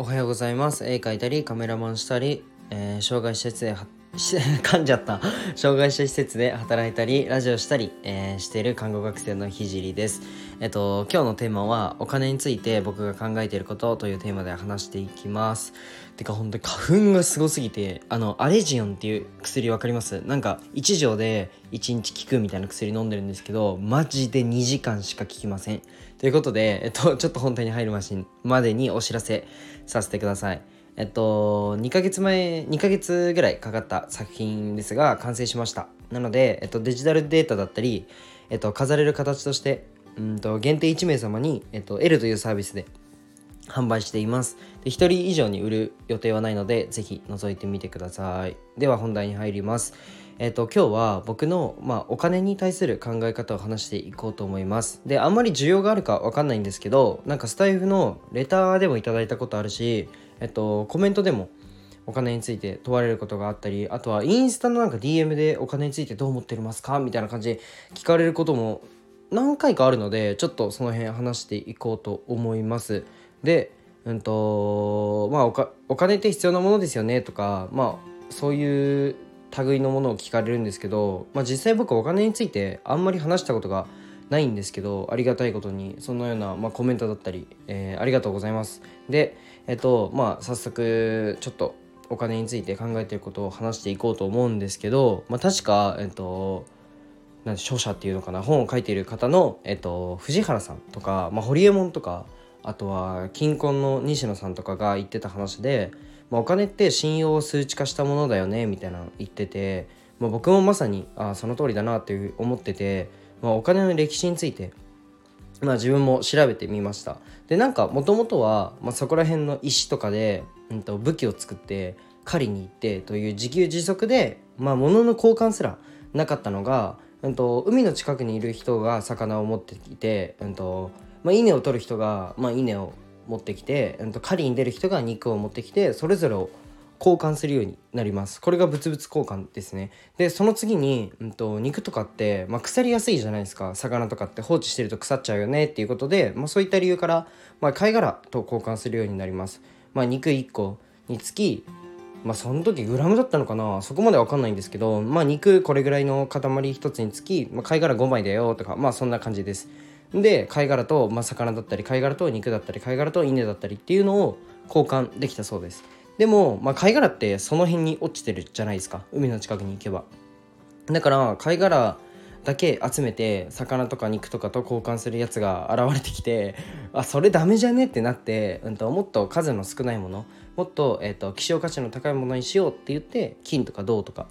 おはようございます。絵描いたりカメラマンしたり、えー、障害施設で 噛んじゃった。障害者施設で働いたりラジオしたり、えー、している看護学生のひじりです。えっと今日のテーマはお金について僕が考えていることというテーマで話していきます。てか本当に花粉がすごすぎてあのアレジオンっていう薬分かります？なんか1錠で1日効くみたいな薬飲んでるんですけどマジで2時間しか効きません。ということで、えっと、ちょっと本題に入るまでにお知らせさせてください。えっと、2ヶ月前、2ヶ月ぐらいかかった作品ですが、完成しました。なので、えっと、デジタルデータだったり、えっと、飾れる形として、うんと、限定1名様に、えっと、L というサービスで販売しています。で1人以上に売る予定はないので、ぜひ覗いてみてください。では本題に入ります。えっ、と、今日は僕の、まあ、お金に対する考え方を話していこうと思います。で、あんまり需要があるかわかんないんですけど、なんかスタイフのレターでもいただいたことあるし、えっと、コメントでもお金について問われることがあったりあとはインスタのなんか DM でお金についてどう思ってますか？みたいな感じで聞かれることも何回かあるのでちょっとその辺話していこうと思います。でうんとまあお金って必要なものですよね？とかまあそういう類のものを聞かれるんですけど、まあ、実際僕お金についてあんまり話したことがないないんですけどありがたいことにそのような、まあ、コメントだったり、えー、ありがとうございます。でえっとまあ早速ちょっとお金について考えていることを話していこうと思うんですけど、まあ、確かえっとなん著者っていうのかな本を書いている方の、えっと、藤原さんとか、まあ、堀エモ門とかあとは金婚の西野さんとかが言ってた話で、まあ、お金って信用を数値化したものだよねみたいなの言ってて、まあ、僕もまさにあその通りだなっていう思っててまあ、お金の歴史について、まあ、自分も調べてみました。でなんかもともとは、まあ、そこら辺の石とかで、うんと、武器を作って狩りに行ってという自給自足で、まあ、物の交換すらなかったのが、うんと、海の近くにいる人が魚を持ってきて、うんとまあ、稲を取る人が、まあ、稲を持ってきて、うん、と狩りに出る人が肉を持ってきてそれぞれを交換するようになります。これが物々交換ですね。でその次に、うんと、肉とかって、まあ、腐りやすいじゃないですか。魚とかって放置してると腐っちゃうよねっていうことで、まあ、そういった理由から、まあ、貝殻と交換するようになります、まあ、肉1個につきまあその時グラムだったのかな。そこまでわかんないんですけどまあ肉これぐらいの塊1つにつき、まあ、貝殻5枚だよとかまあそんな感じです。で貝殻と、まあ、魚だったり貝殻と肉だったり貝殻と稲だったりっていうのを交換できたそうです。でも、まあ、貝殻ってその辺に落ちてるじゃないですか。海の近くに行けば。だから貝殻だけ集めて魚とか肉とかと交換するやつが現れてきてあそれダメじゃねってなって、うんと、もっと数の少ないものもっと,、えーと、希少価値の高いものにしようって言って金とか銅とか、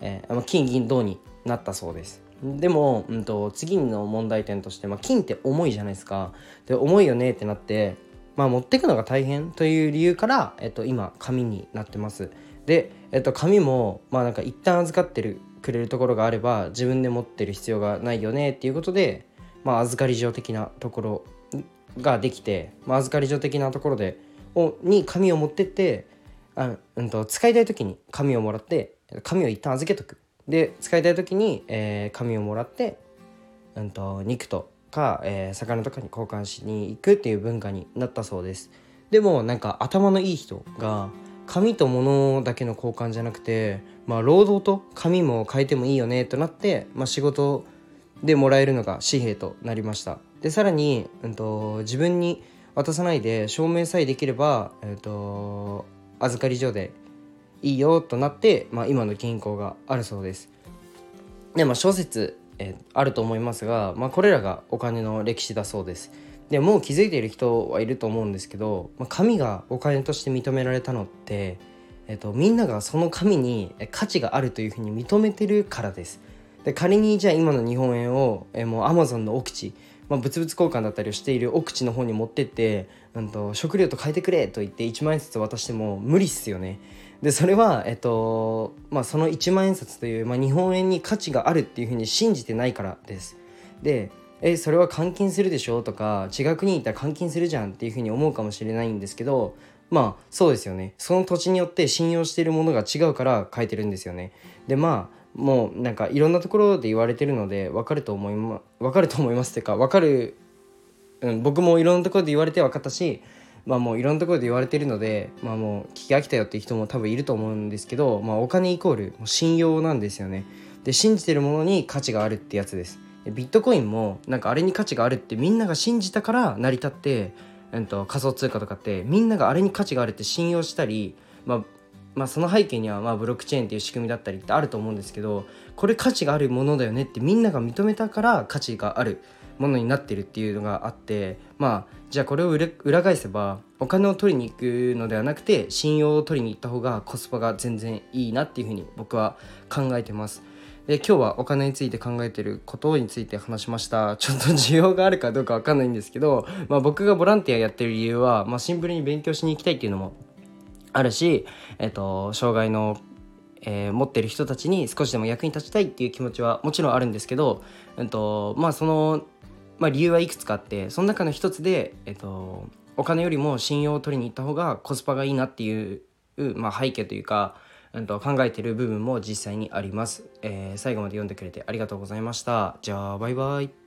えー、金銀銅になったそうです。でも、うんと、次の問題点として、まあ、金って重いじゃないですか。で重いよねってなってまあ、持っていくのが大変という理由から、えっと、今紙になってます。で、えっと、紙もまあなんか一旦預かってるくれるところがあれば自分で持ってる必要がないよねっていうことで、まあ、預かり状的なところができて、まあ、預かり状的なところでをに紙を持ってってあ、うんと、使いたい時に紙をもらって紙を一旦預けとく。で使いたい時に、えー、紙をもらって、うんと肉とか、えー、魚とかに交換しに行くっていう文化になったそうです。でもなんか頭のいい人が紙と物だけの交換じゃなくてまあ労働と紙も変えてもいいよねとなって、まあ、仕事でもらえるのが紙幣となりました。でさらに、うんと、自分に渡さないで証明さえできれば、えーと預かり所でいいよとなって、まあ、今の銀行があるそうです。でまあ諸説えあると思いますが、まあ、これらがお金の歴史だそうです。でもう気づいている人はいると思うんですけど、まあ、紙がお金として認められたのって、えっと、みんながその紙に価値があるというふうに認めてるからです。で仮にじゃあ今の日本円をえもうアマゾンの奥地、まあ、物々交換だったりをしている奥地の方に持ってって、うんと、食料と変えてくれと言って1万円ずつ渡しても無理っすよね。でそれは、えっとまあ、その1万円札という、まあ、日本円に価値があるっていうふうに信じてないからです。でえそれは換金するでしょとか違う国に行ったら換金するじゃんっていうふうに思うかもしれないんですけどまあそうですよねその土地によって信用しているものが違うから書いてるんですよね。でまあもうなんかいろんなところで言われてるので分かると思いま分かると思いますっていうか分かる、うん、僕もいろんなところで言われて分かったしまあもういろんなところで言われてるので、まあもう聞き飽きたよっていう人も多分いると思うんですけど、まあお金イコール信用なんですよね。で、信じてるものに価値があるってやつです。ビットコインもなんかあれに価値があるってみんなが信じたから成り立って、うん、と仮想通貨とかってみんながあれに価値があるって信用したり、まあ、まあその背景にはまあブロックチェーンっていう仕組みだったりってあると思うんですけどこれ価値があるものだよねってみんなが認めたから価値があるものになってるっていうのがあってまあじゃあこれを裏返せばお金を取りに行くのではなくて信用を取りに行った方がコスパが全然いいなっていうふうに僕は考えてます。で今日はお金について考えてることについて話しましたちょっと需要があるかどうかわかんないんですけど、まあ、僕がボランティアやってる理由は、まあ、シンプルに勉強しに行きたいっていうのもあるし、えっと、障害のえー、持ってる人たちに少しでも役に立ちたいっていう気持ちはもちろんあるんですけど、えっと、まあそのまあ、理由はいくつかあってその中の一つで、えっと、お金よりも信用を取りに行った方がコスパがいいなっていう、まあ、背景というか、うん、と考えてる部分も実際にあります、えー、最後まで読んでくれてありがとうございました。じゃあバイバイ。